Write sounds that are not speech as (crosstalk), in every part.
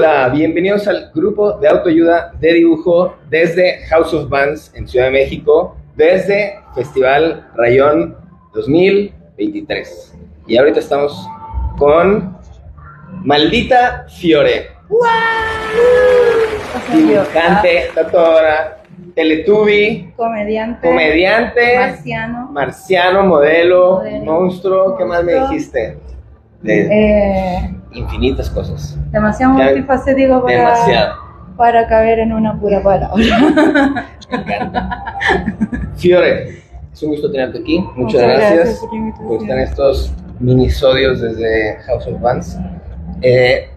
Hola, bienvenidos al grupo de autoayuda de dibujo desde House of Bands en Ciudad de México, desde Festival Rayón 2023. Y ahorita estamos con Maldita Fiore. Dibujante, tatuadora, teletubi, Comediante. comediante, Marciano. marciano, modelo, Modelo. monstruo, ¿qué más me dijiste? De Eh, infinitas cosas. demasiado multifacético para, Demasiado. para caber en una pura palabra. (laughs) Me encanta. Fiore, es un gusto tenerte aquí. Muchas, Muchas gracias, gracias por estar en estos minisodios desde House of Bands. Eh,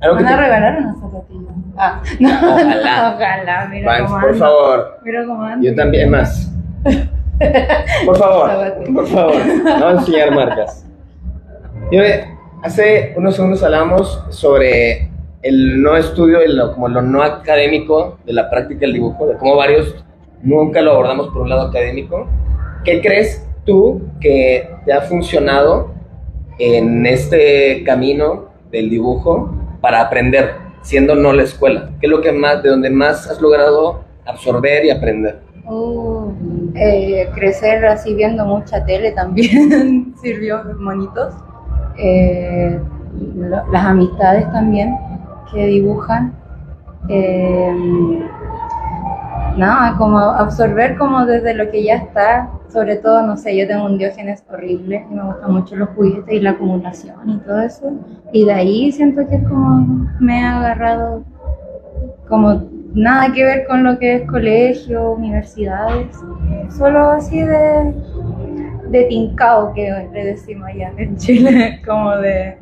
Van a te- regalar una zapatilla. Ah, (laughs) no, Ojalá. Ojalá, mira Vans, cómo por favor. Mira cómo ando. Yo también más. Por favor, (laughs) por favor, no enseñar marcas. Fiore, hace unos segundos hablamos sobre el no estudio lo, como lo no académico de la práctica del dibujo, de cómo varios nunca lo abordamos por un lado académico. ¿Qué crees tú que te ha funcionado en este camino del dibujo para aprender, siendo no la escuela? ¿Qué es lo que más, de donde más has logrado absorber y aprender? Uh, eh, crecer así viendo mucha tele también (laughs) sirvió monitos. Eh, lo- las amistades también que dibujan. Eh, nada, como absorber como desde lo que ya está. Sobre todo, no sé, yo tengo un diógenes horrible y me gustan mucho los juguetes y la acumulación y todo eso. Y de ahí siento que es como me ha agarrado como nada que ver con lo que es colegio, universidades, solo así de, de tincao que le decimos allá en Chile, (laughs) como de,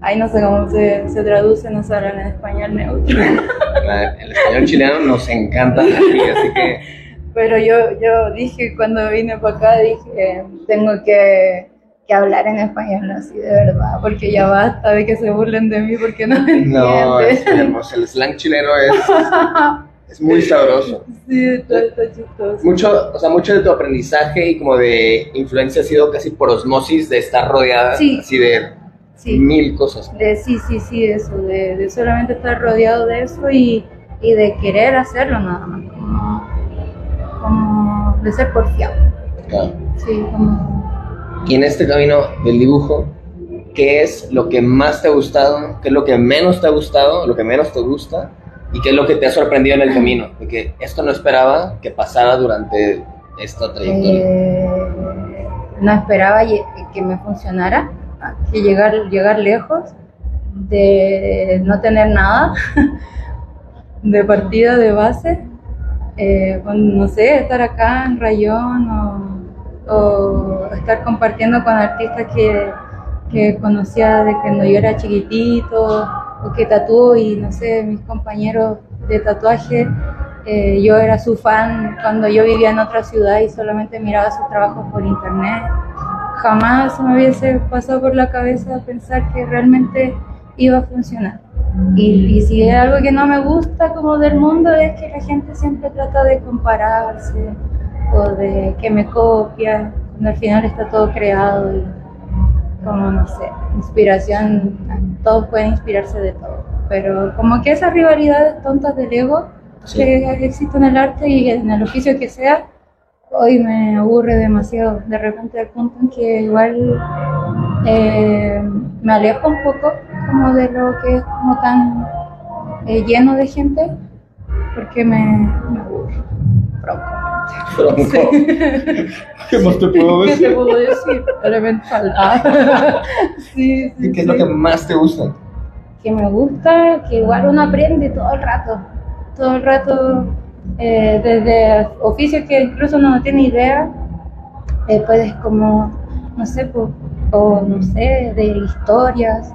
ay no sé cómo se, se traduce, no se habla en español neutro, El español chileno nos encanta, así que (laughs) pero yo, yo dije cuando vine para acá, dije, tengo que, que hablar en español así de verdad, porque ya basta de que se burlen de mí porque no me no, es entienden. hermoso. El slang chileno es, (laughs) es muy sabroso. Sí, está, está chistoso. Mucho, o sea, mucho de tu aprendizaje y como de influencia ha sido casi por osmosis de estar rodeada Sí. así de Sí. mil cosas. De, sí, sí, sí, eso, de, de solamente estar rodeado de eso y, y de querer hacerlo nada más, como, como de ser porfiado, Claro. sí, como, Y en este camino del dibujo, ¿qué es lo que más te ha gustado? ¿Qué es lo que menos te ha gustado? ¿Lo que menos te gusta? ¿Y qué es lo que te ha sorprendido en el camino? De que esto no esperaba que pasara durante esta trayectoria. eh, no esperaba que me funcionara, que llegar, llegar lejos, de no tener nada, (laughs) de partida, de base, eh, con, no sé, estar acá en Rayón o, o estar compartiendo con artistas que, que conocía de cuando yo era chiquitito o que tatúo y no sé, mis compañeros de tatuaje, eh, yo era su fan cuando yo vivía en otra ciudad y solamente miraba sus trabajos por internet. Jamás me hubiese pasado por la cabeza pensar que realmente iba a funcionar. Y, y si hay algo que no me gusta como del mundo es que la gente siempre trata de compararse o de que me copia, cuando al final está todo creado como no sé, inspiración, todos pueden inspirarse de todo, pero como que esas rivalidades tontas del ego Sí. que existen en el arte y en el oficio que sea, hoy me aburre demasiado, de repente al punto en que igual eh, me alejo un poco como de lo que es como tan eh, lleno de gente, porque me, me Franco, (laughs) ¿Qué más te puedo ¿Qué te decir? puedo decir? Elemental. (laughs) Ah. sí, sí, ¿Y qué es lo sí. que más te gusta? que me gusta, que igual uno aprende todo el rato, todo el rato, eh, desde oficios que incluso uno no tiene idea, eh, puedes como, no sé, po- o no sé, de historias,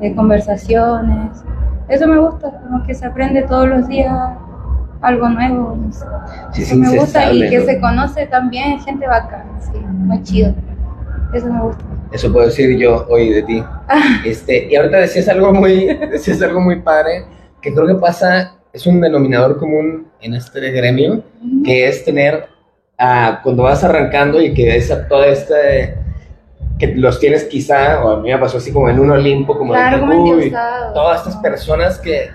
de conversaciones, eso me gusta, como que se aprende todos los días algo nuevo, no sé. Sí, Eso me gusta y que ¿no? se conoce también gente bacana, sí, muy chido, eso me gusta. Eso puedo decir yo hoy de ti. Este, y ahorita decías algo muy, (laughs) decías algo muy padre, que creo que pasa, es un denominador común en este gremio, que es tener, ah, cuando vas arrancando y que es a toda esta, que los tienes quizá, o a mí me pasó así como en un Olimpo, como Claro, de, uy, todas estas personas que,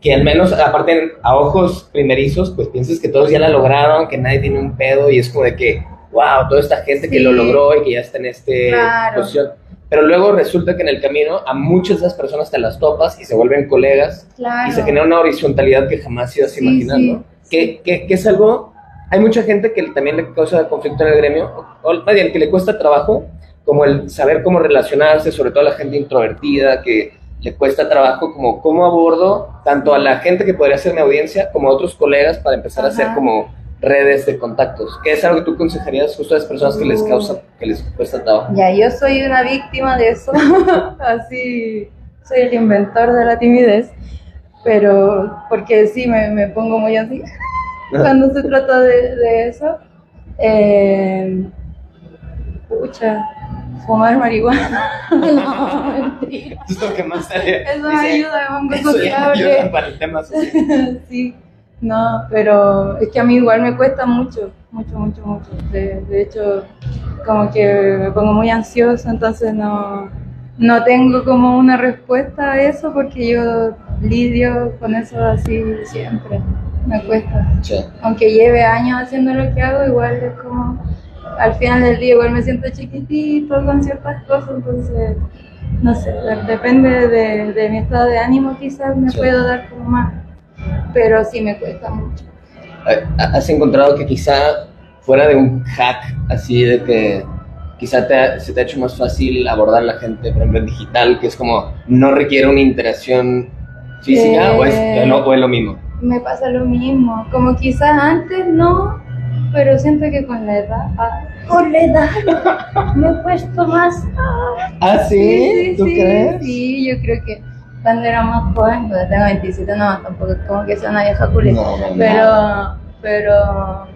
que al menos, aparte a ojos primerizos, pues piensas que todos ya la lograron, que nadie tiene un pedo y es como de que, wow, toda esta gente que lo logró y que ya está en este Claro. posición. Pero luego resulta que en el camino a muchas de esas personas te las topas y se vuelven colegas Claro. y se genera una horizontalidad que jamás ibas Sí, ¿no? Que, que, que es algo, hay mucha gente que también le causa conflicto en el gremio, o bien que le cuesta trabajo, como el saber cómo relacionarse, sobre todo a la gente introvertida, que le cuesta trabajo, como cómo abordo tanto a la gente que podría ser mi audiencia, como a otros colegas para empezar a hacer como redes de contactos. ¿Qué es algo que tú aconsejarías justo a las personas que les Uh. causa, que les cuesta trabajo? Ya, yo soy una víctima de eso. (laughs) Así, soy el inventor de la timidez. Pero, porque sí, me, me pongo muy así (laughs) cuando se trata de, de eso. Eh, pucha, fumar marihuana. (laughs) no, mentira. Es lo que más sale. Eso me Dice, ayuda, pongo Eso para el tema (laughs) social. sí, no, pero es que a mí igual me cuesta mucho, mucho, mucho, mucho. De, de hecho, como que me pongo muy ansiosa, entonces no, no tengo como una respuesta a eso porque yo lidio con eso así siempre. Me cuesta. Sí. Aunque lleve años haciendo lo que hago, igual es como, al final del día igual me siento chiquitito con ciertas cosas, entonces, no sé, de- depende de, de mi estado de ánimo quizás me Sí. puedo dar como más, pero sí me cuesta mucho. ¿Has encontrado que quizá fuera de un hack así de que quizá te se te ha hecho más fácil abordar a la gente, por ejemplo, en digital, que es como no requiere una interacción física o, es, Eh. o es lo mismo? Me pasa lo mismo, como quizás antes no, pero siento que con la edad, ah, con la edad me he puesto más... ah, ¿Ah, sí? ¿Tú crees? Sí, yo creo que cuando era más joven, cuando tengo 27, no, tampoco es como que sea una vieja culeta. No, no, no. pero, pero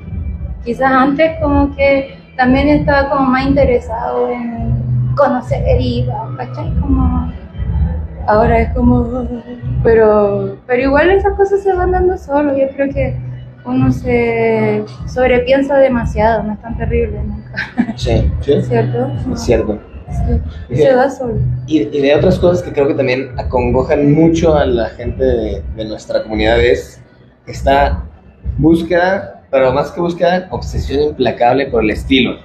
quizás antes como que también estaba como más interesado en conocer y ¿cachai? Como ahora es como pero pero igual esas cosas se van dando solo yo creo que uno se sobrepiensa demasiado no es tan terrible nunca Sí, sí. (laughs) ¿cierto? Es cierto. Sí, se da solo Y, y de otras cosas que creo que también acongojan mucho a la gente de, de nuestra comunidad es esta búsqueda, pero más que búsqueda, obsesión implacable por el estilo.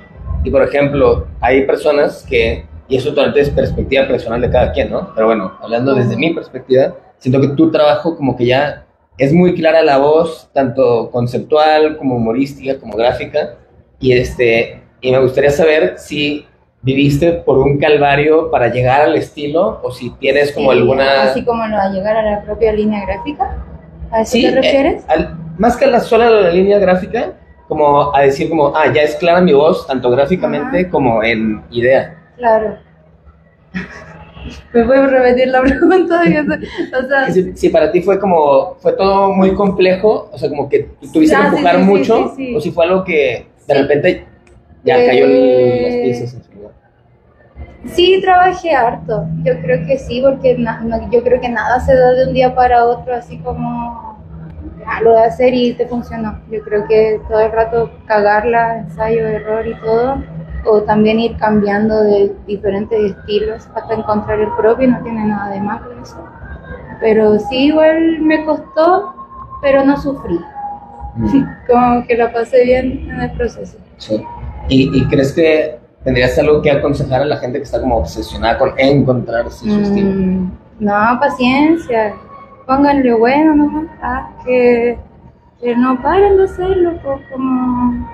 Y por ejemplo, hay personas que, y eso totalmente es perspectiva personal de cada quien, ¿no? Pero bueno, hablando desde mi perspectiva, siento que tu trabajo como que ya es muy clara la voz, tanto conceptual como humorística, como gráfica, y este, y me gustaría saber si viviste por un calvario para llegar al estilo o si tienes como Sí, alguna así como lo a llegar a la propia línea gráfica ¿a eso Sí, te eh, refieres? al- más que a la sola la línea gráfica como a decir como ah ya es clara mi voz tanto gráficamente Ajá. como en idea claro ¿Me puedes repetir la pregunta? o sea, si, si para ti fue como fue todo muy complejo o sea como que tuviste Ah, que sí, empujar sí, sí, mucho sí, o si fue algo que de repente ya Eh, cayó el- las piezas en su lugar Sí, trabajé harto. Yo creo que sí, porque na- no- yo creo que nada se da de un día para otro, así como "Ah, lo de hacer y te funcionó. Yo creo que todo el rato cagarla, ensayo, error y todo, o también ir cambiando de diferentes estilos hasta encontrar el propio, no tiene nada de malo eso. Pero sí, igual me costó, pero no sufrí. (laughs) Como que la pasé bien en el proceso. Sí. ¿Y, y crees que tendrías algo que aconsejar a la gente que está como obsesionada con encontrarse su estilo? Mm, no, paciencia. Pónganle bueno nomás. Ah, que, que no paren de hacerlo, pues, como,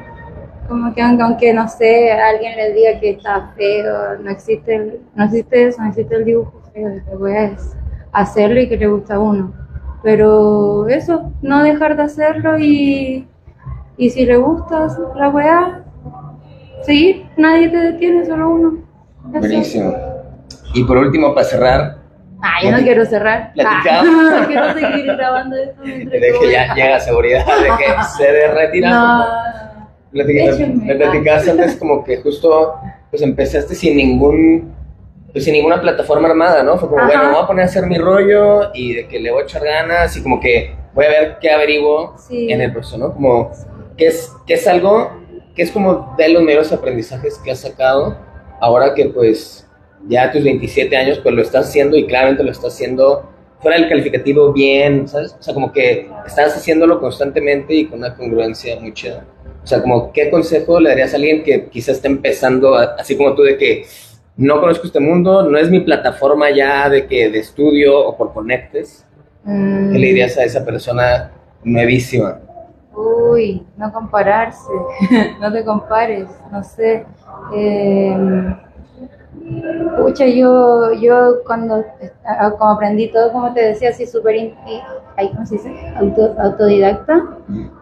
como que aunque, no sé, alguien les diga que está feo, no existe, no existe eso, no existe el dibujo feo, lo que voy a es hacerlo y que le gusta a uno. Pero eso, no dejar de hacerlo y, y si le gusta la weá, seguir, nadie te detiene, solo uno. Eso. Buenísimo. Y por último, para cerrar, Ah, yo no quiero cerrar. Platicamos. Ah, (laughs) quiero seguir grabando esto (laughs) de que ya llega seguridad, de que se de retira. No. Me platicaste antes como que justo pues empezaste sin ningún pues sin ninguna plataforma armada, ¿no? Fue como, Ajá. bueno, voy a poner a hacer mi rollo y de que le voy a echar ganas y como que voy a ver qué averiguo Sí. en el proceso, ¿no? Como que es, que es algo que es como de los mayores aprendizajes que has sacado ahora que pues ya a tus 27 años pues lo estás haciendo y claramente lo estás haciendo fuera del calificativo bien, ¿sabes? O sea, como que estás haciéndolo constantemente y con una congruencia muy chida. O sea, como, ¿qué consejo le darías a alguien que quizás está empezando, así como tú, de que no conozco este mundo, no es mi plataforma ya de que de estudio o por conectes? ¿Qué le dirías a esa persona nuevísima? Uy, no compararse, (laughs) no te compares, no sé. Eh, pucha, yo, yo cuando como aprendí todo, como te decía, así súper, ¿cómo se dice? autodidacta,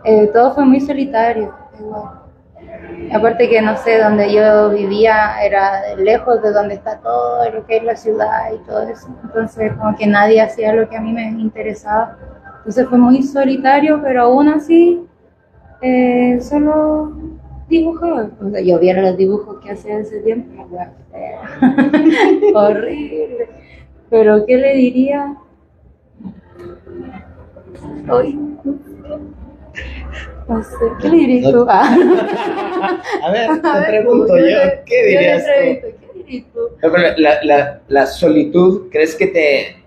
eh, todo fue muy solitario, Aparte que no sé, donde yo vivía era lejos de donde está todo lo que es la ciudad y todo eso. Entonces como que nadie hacía lo que a mí me interesaba. Entonces fue muy solitario, pero aún así eh, solo dibujaba. O sea, yo viera los dibujos que hacía ese tiempo, (laughs) horrible. Pero ¿qué le diría? Hoy. No sé, ¿qué le dirías tú? (laughs) a ver, (laughs) te pregunto yo, ¿qué dirías tú? ¿Qué dirías tú? La, la, la solitud, ¿crees que te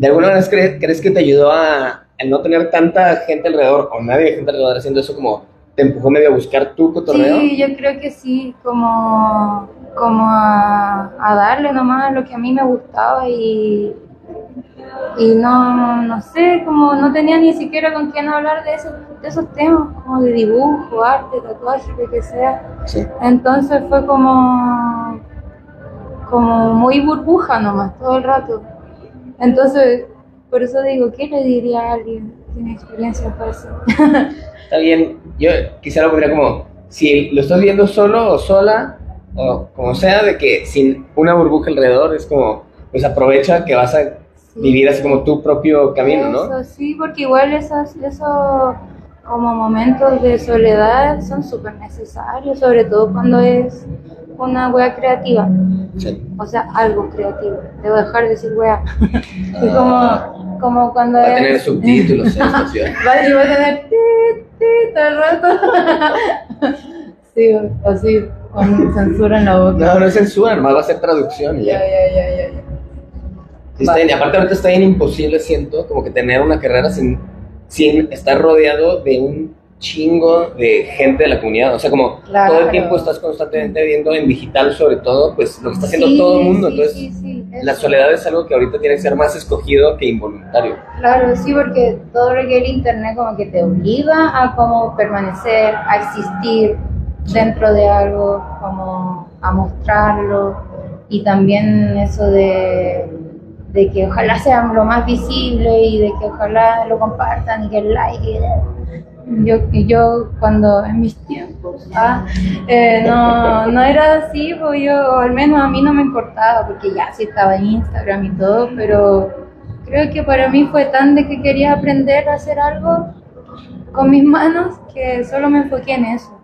¿De alguna vez crees, que te ayudó a, no tener tanta gente alrededor o nadie de gente alrededor haciendo eso como te empujó medio a buscar tu cotorreo? Sí, yo creo que sí, como, como a, darle nomás lo que a mí me gustaba y, y no, no sé, como no tenía ni siquiera con quién hablar de, esos, de esos temas, como de dibujo, arte, tatuaje, lo que sea. Entonces fue como, como muy burbuja nomás todo el rato. Entonces, por eso digo, ¿qué le diría a alguien que tiene experiencia para eso? (laughs) Está bien, yo quizá lo pondría como, si lo estás viendo solo o sola, o como sea, de que sin una burbuja alrededor, es como, pues aprovecha que vas a vivir así como tu propio camino, ¿no? Sí, porque igual esos, esos como momentos de soledad son súper necesarios, sobre todo cuando es una wea creativa. O sea, algo creativo. Debo dejar de decir wea. (laughs) y como, como cuando. Va a tener subtítulos en estación. (laughs) va, y va a tener ti, ti, todo el rato. (laughs) sí, así, con censura en la boca. No, no es censura, nomás va a ser traducción. Ya, ya, ya, ya. ya. Está aparte ahorita está bien imposible, siento, como que tener una carrera sin, sin estar rodeado de un chingo de gente de la comunidad. O sea, como todo el tiempo estás constantemente viendo en digital, sobre todo, pues lo que está haciendo todo el mundo. Entonces, la soledad es algo que ahorita tiene que ser más escogido que involuntario. Claro, sí, porque todo lo que el internet como que te obliga a como permanecer, a existir dentro de algo, como a mostrarlo. Y también eso de de que ojalá sean lo más visible y de que ojalá lo compartan y que el like yo, yo cuando en mis tiempos ah, eh, no, no era así, pues yo, al menos a mí no me importaba, porque ya sí estaba en Instagram y todo, pero creo que para mí fue tan de que quería aprender a hacer algo con mis manos que solo me enfoqué en eso.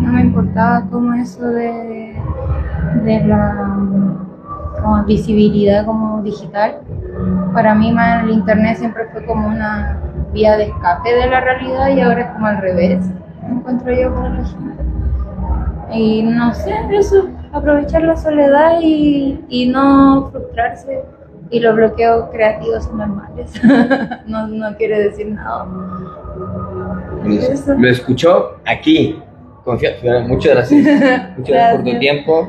No me importaba como eso de, de la como visibilidad como digital. Para mí más el internet siempre fue como una vía de escape de la realidad y ahora es como al revés, encuentro yo para la gente. Y no sé, eso, aprovechar la soledad y, y no frustrarse. Y los bloqueos creativos son normales. (laughs) no, no quiere decir nada. Lo escuchó aquí. Muchas gracias. Muchas gracias por tu tiempo.